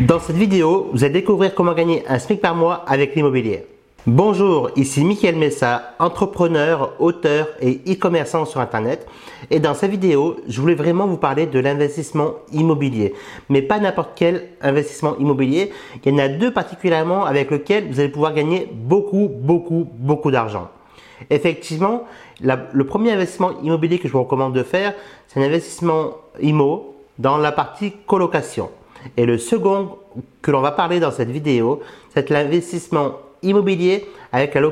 Dans cette vidéo, vous allez découvrir comment gagner un SMIC par mois avec l'immobilier. Bonjour, ici Mickaël Messa, entrepreneur, auteur et e-commerçant sur Internet. Et dans cette vidéo, je voulais vraiment vous parler de l'investissement immobilier. Mais pas n'importe quel investissement immobilier. Il y en a deux particulièrement avec lesquels vous allez pouvoir gagner beaucoup, beaucoup, beaucoup d'argent. Effectivement, le premier investissement immobilier que je vous recommande de faire, c'est un investissement IMO dans la partie colocation. Et le second que l'on va parler dans cette vidéo, c'est l'investissement immobilier avec la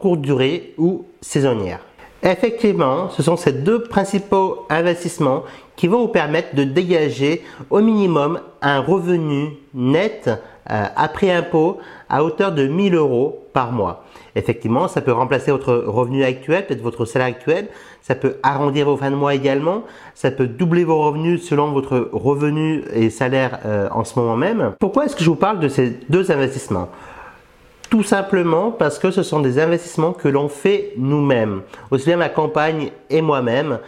courte durée ou saisonnière. Effectivement, ce sont ces deux principaux investissements qui vont vous permettre de dégager au minimum un revenu net après impôt à hauteur de 1000 euros par mois. Effectivement, ça peut remplacer votre revenu actuel, peut-être votre salaire actuel. Ça peut arrondir vos fins de mois également. Ça peut doubler vos revenus selon votre revenu et salaire euh, en ce moment même. Pourquoi est-ce que je vous parle de ces deux investissements? Tout simplement parce que ce sont des investissements que l'on fait nous-mêmes. Aussi bien ma compagne et moi-même.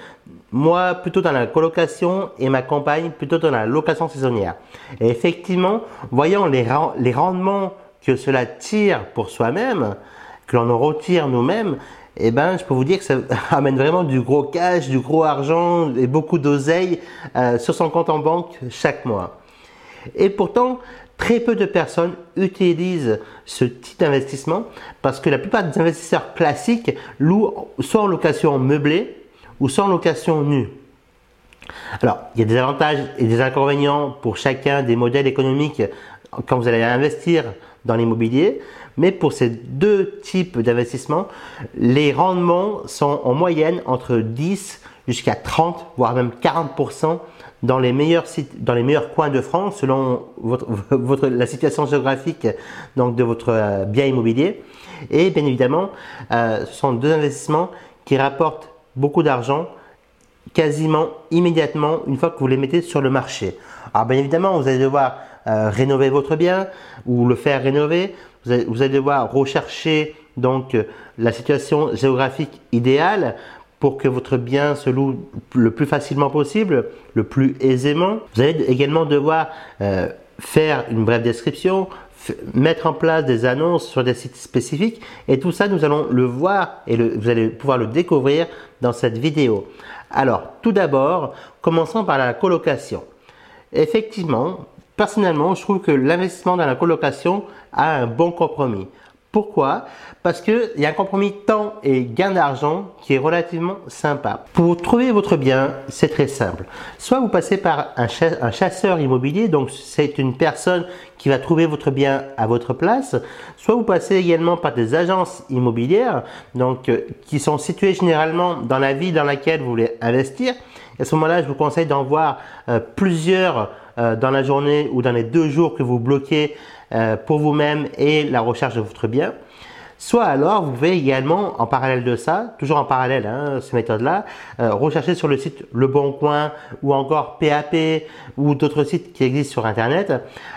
Moi plutôt dans la colocation et ma compagne plutôt dans la location saisonnière. Et effectivement, voyant les, les rendements que cela tire pour soi-même, que l'on en retire nous-mêmes, eh ben, je peux vous dire que ça amène vraiment du gros cash, du gros argent et beaucoup d'oseille euh, sur son compte en banque chaque mois. Et pourtant, très peu de personnes utilisent ce type d'investissement parce que la plupart des investisseurs classiques louent soit en location meublée ou soit en location nue. Alors, il y a des avantages et des inconvénients pour chacun des modèles économiques quand vous allez investir dans l'immobilier. Mais pour ces deux types d'investissements, les rendements sont en moyenne entre 10 jusqu'à 30, voire même 40% dans les meilleurs sites, dans les meilleurs coins de France, selon votre, votre, la situation géographique donc de votre euh, bien immobilier. Et bien évidemment, euh, ce sont deux investissements qui rapportent beaucoup d'argent quasiment immédiatement une fois que vous les mettez sur le marché. Alors bien évidemment, vous allez devoir euh, rénover votre bien ou le faire rénover. Vous allez, devoir rechercher donc la situation géographique idéale pour que votre bien se loue le plus facilement possible, le plus aisément. Vous allez également devoir euh, faire une brève description, mettre en place des annonces sur des sites spécifiques et tout ça nous allons le voir et vous allez pouvoir le découvrir dans cette vidéo. Alors tout d'abord, commençons par la colocation. Effectivement, personnellement, je trouve que l'investissement dans la colocation a un bon compromis. Pourquoi? Parce qu'il y a un compromis temps et gain d'argent qui est relativement sympa. Pour trouver votre bien, c'est très simple. Soit vous passez par un, chasseur immobilier, donc c'est une personne qui va trouver votre bien à votre place. Soit vous passez également par des agences immobilières, donc euh, qui sont situées généralement dans la ville dans laquelle vous voulez investir. À ce moment-là, je vous conseille d'en voir euh, plusieurs euh, dans la journée ou dans les deux jours que vous bloquez euh, pour vous-même et la recherche de votre bien. Soit alors, vous pouvez également, en parallèle de ça, toujours en parallèle, hein, ces méthodes-là, euh, rechercher sur le site Le Bon Coin ou encore PAP ou d'autres sites qui existent sur Internet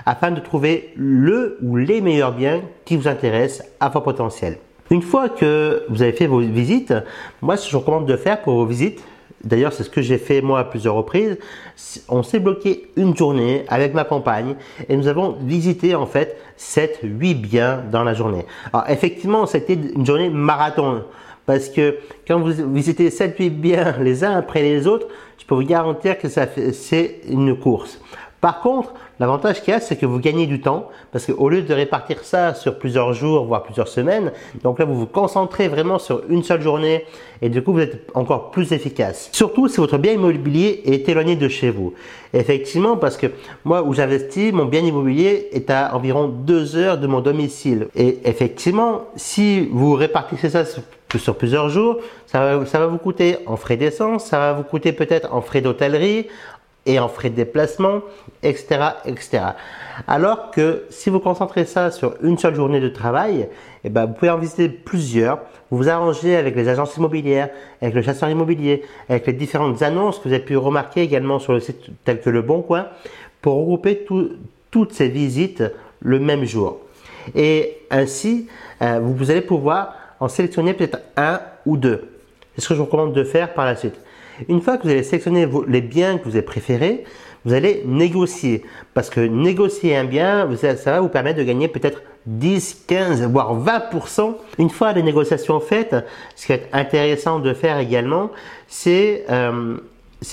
afin de trouver le ou les meilleurs biens qui vous intéressent à fort potentiel. Une fois que vous avez fait vos visites, moi, ce que je recommande de faire pour vos visites, D'ailleurs, c'est ce que j'ai fait moi à plusieurs reprises. On s'est bloqué une journée avec ma compagne et nous avons visité en fait 7, 8 biens dans la journée. Alors effectivement, c'était une journée marathon parce que quand vous visitez 7, 8 biens les uns après les autres, je peux vous garantir que ça c'est une course. Par contre, l'avantage qu'il y a, c'est que vous gagnez du temps, parce qu'au lieu de répartir ça sur plusieurs jours, voire plusieurs semaines, donc là, vous vous concentrez vraiment sur une seule journée, et du coup, vous êtes encore plus efficace. Surtout si votre bien immobilier est éloigné de chez vous. Effectivement, parce que moi, où j'investis, mon bien immobilier est à environ deux heures de mon domicile. Et effectivement, si vous répartissez ça sur plusieurs jours, ça va, ça va vous coûter en frais d'essence, ça va vous coûter peut-être en frais d'hôtellerie, et en frais de déplacement, etc., etc. Alors que si vous concentrez ça sur une seule journée de travail, eh ben, vous pouvez en visiter plusieurs. Vous vous arrangez avec les agences immobilières, avec le chasseur immobilier, avec les différentes annonces que vous avez pu remarquer également sur le site tel que Le Bon Coin, pour regrouper toutes ces visites le même jour. Et ainsi, euh, vous allez pouvoir en sélectionner peut-être un ou deux. C'est ce que je vous recommande de faire par la suite. Une fois que vous avez sélectionné les biens que vous avez préférés, vous allez négocier. Parce que négocier un bien, ça va vous permettre de gagner peut-être 10, 15, voire 20%. Une fois les négociations faites, ce qui est intéressant de faire également, c'est euh,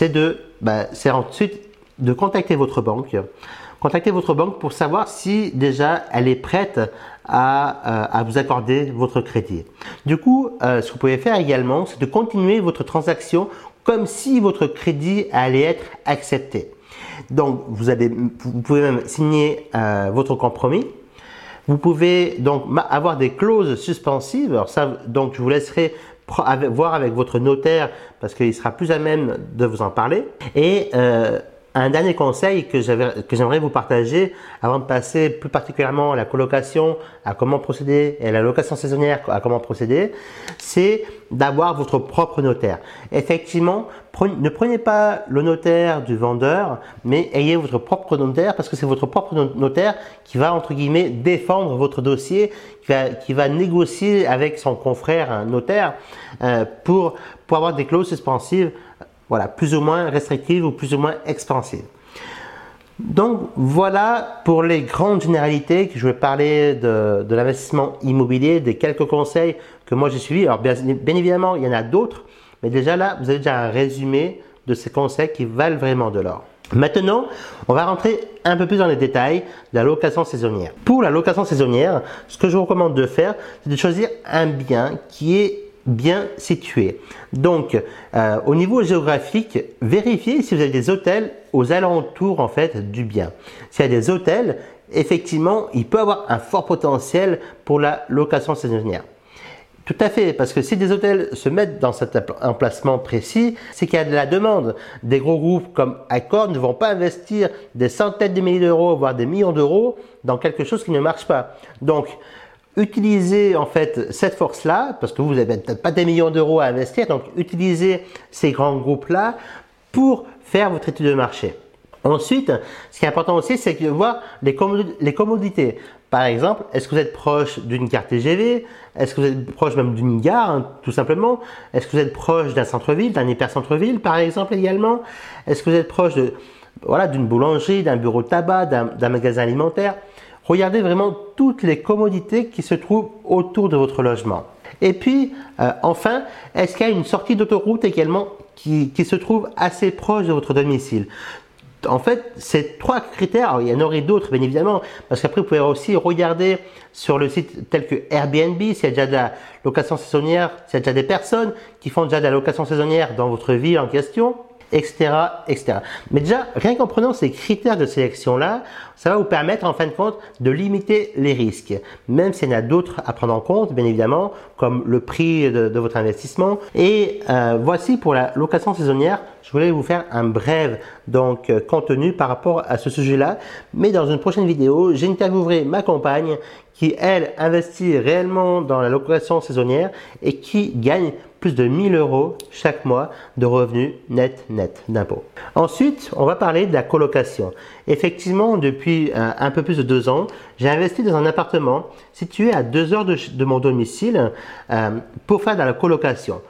de, bah, ensuite de contacter votre banque. Contactez votre banque pour savoir si déjà elle est prête à, euh, vous accorder votre crédit. Du coup, euh, ce que vous pouvez faire également, c'est de continuer votre transaction comme si votre crédit allait être accepté. Donc, vous, allez, vous pouvez même signer euh, votre compromis. Vous pouvez donc avoir des clauses suspensives. Alors ça, donc je vous laisserai voir avec votre notaire parce qu'il sera plus à même de vous en parler. Et euh, un dernier conseil que j'aimerais vous partager avant de passer plus particulièrement à la colocation, à comment procéder, et à la location saisonnière, à comment procéder, c'est d'avoir votre propre notaire. Effectivement, ne prenez pas le notaire du vendeur, mais ayez votre propre notaire parce que c'est votre propre notaire qui va, entre guillemets, défendre votre dossier, qui va, négocier avec son confrère notaire euh, pour, pour avoir des clauses suspensives voilà, plus ou moins restrictive ou plus ou moins expansive. Donc voilà pour les grandes généralités que je vais parler de, l'investissement immobilier, des quelques conseils que moi j'ai suivis. Alors bien, évidemment, il y en a d'autres, mais déjà là, vous avez déjà un résumé de ces conseils qui valent vraiment de l'or. Maintenant, on va rentrer un peu plus dans les détails de la location saisonnière. Pour la location saisonnière, ce que je vous recommande de faire, c'est de choisir un bien qui est bien situé. Donc, euh, au niveau géographique, vérifiez si vous avez des hôtels aux alentours en fait du bien. S'il y a des hôtels, effectivement, il peut avoir un fort potentiel pour la location saisonnière. Tout à fait, parce que si des hôtels se mettent dans cet emplacement précis, c'est qu'il y a de la demande. Des gros groupes comme Accor ne vont pas investir des centaines de milliers d'euros, voire des millions d'euros dans quelque chose qui ne marche pas. Donc, utilisez en fait cette force-là, parce que vous n'avez pas des millions d'euros à investir, donc utilisez ces grands groupes-là pour faire votre étude de marché. Ensuite, ce qui est important aussi, c'est de voir les, commodités. Par exemple, est-ce que vous êtes proche d'une carte TGV Est-ce que vous êtes proche même d'une gare, hein, tout simplement? Est-ce que vous êtes proche d'un centre-ville, d'un hyper-centre-ville, par exemple, également? Est-ce que vous êtes proche de, voilà, d'une boulangerie, d'un bureau de tabac, d'un magasin alimentaire? Regardez vraiment toutes les commodités qui se trouvent autour de votre logement. Et puis, euh, enfin, est-ce qu'il y a une sortie d'autoroute également qui, se trouve assez proche de votre domicile? En fait, ces trois critères, il y en aurait d'autres bien évidemment, parce qu'après vous pouvez aussi regarder sur le site tel que Airbnb s'il y a déjà de la location saisonnière, s'il y a déjà des personnes qui font déjà de la location saisonnière dans votre ville en question etc., etc. Mais déjà, rien qu'en prenant ces critères de sélection-là, ça va vous permettre en fin de compte de limiter les risques, même s'il y en a d'autres à prendre en compte, bien évidemment, comme le prix de, votre investissement. Et euh, voici pour la location saisonnière, je voulais vous faire un bref donc euh, contenu par rapport à ce sujet-là. Mais dans une prochaine vidéo, j'interviewerai ma compagne qui, elle, investit réellement dans la location saisonnière et qui gagne plus de 1000 euros chaque mois de revenus net net d'impôts. Ensuite, on va parler de la colocation. Effectivement, depuis euh, un, peu plus de deux ans, j'ai investi dans un appartement situé à deux heures de, mon domicile euh, pour faire de la colocation.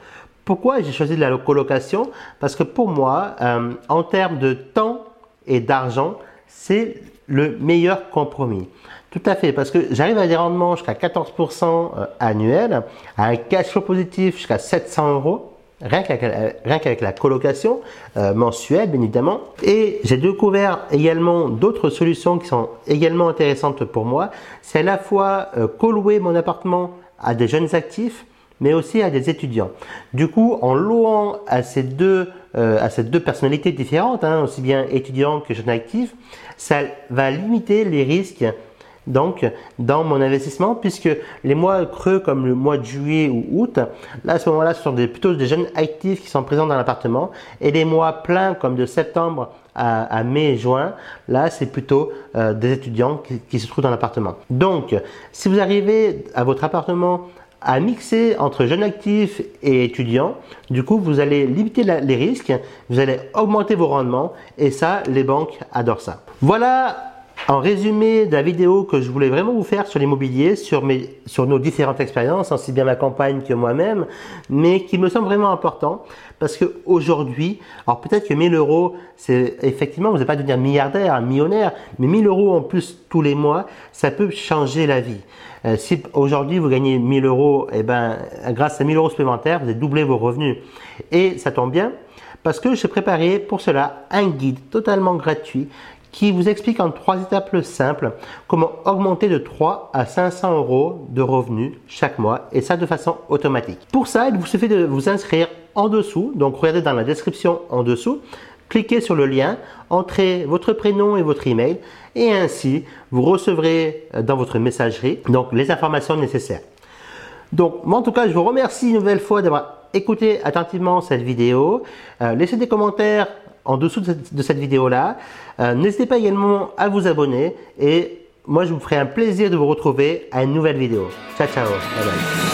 Pourquoi j'ai choisi de la colocation? Parce que pour moi, euh, en termes de temps et d'argent, c'est le meilleur compromis. Tout à fait, parce que j'arrive à des rendements jusqu'à 14% euh, annuels, à un cash flow positif jusqu'à 700 euros, rien qu'avec la colocation euh, mensuelle, bien évidemment. Et j'ai découvert également d'autres solutions qui sont également intéressantes pour moi. C'est à la fois euh, co-louer mon appartement à des jeunes actifs, mais aussi à des étudiants. Du coup, en louant à ces deux, à ces deux personnalités différentes, hein, aussi bien étudiants que jeunes actifs, ça va limiter les risques donc dans mon investissement puisque les mois creux comme le mois de juillet ou août, là à ce moment-là ce sont plutôt des jeunes actifs qui sont présents dans l'appartement et les mois pleins comme de septembre à, mai juin, là c'est plutôt euh, des étudiants qui, se trouvent dans l'appartement. Donc si vous arrivez à votre appartement à mixer entre jeunes actifs et étudiants. Du coup, vous allez limiter les risques, vous allez augmenter vos rendements et ça, les banques adorent ça. Voilà En résumé de la vidéo que je voulais vraiment vous faire sur l'immobilier, sur, sur nos différentes expériences, aussi bien ma campagne que moi-même, mais qui me semble vraiment important parce qu'aujourd'hui, alors peut-être que 1000 euros, c'est effectivement, vous n'allez pas devenir milliardaire, millionnaire, mais 1000 euros en plus tous les mois, ça peut changer la vie. Euh, si aujourd'hui vous gagnez 1000 euros, et eh ben, grâce à 1000 euros supplémentaires, vous avez doublé vos revenus. Et ça tombe bien parce que j'ai préparé pour cela un guide totalement gratuit qui vous explique en trois étapes simples comment augmenter de 3 à 500 euros de revenus chaque mois et ça de façon automatique. Pour ça, il vous suffit de vous inscrire en dessous. Donc regardez dans la description en dessous, cliquez sur le lien, entrez votre prénom et votre email et ainsi vous recevrez dans votre messagerie donc les informations nécessaires. Donc moi en tout cas, je vous remercie une nouvelle fois d'avoir écouté attentivement cette vidéo. Euh, laissez des commentaires en dessous de cette, vidéo-là. Euh, n'hésitez pas également à vous abonner et moi je vous ferai un plaisir de vous retrouver à une nouvelle vidéo. Ciao ciao. Bye bye.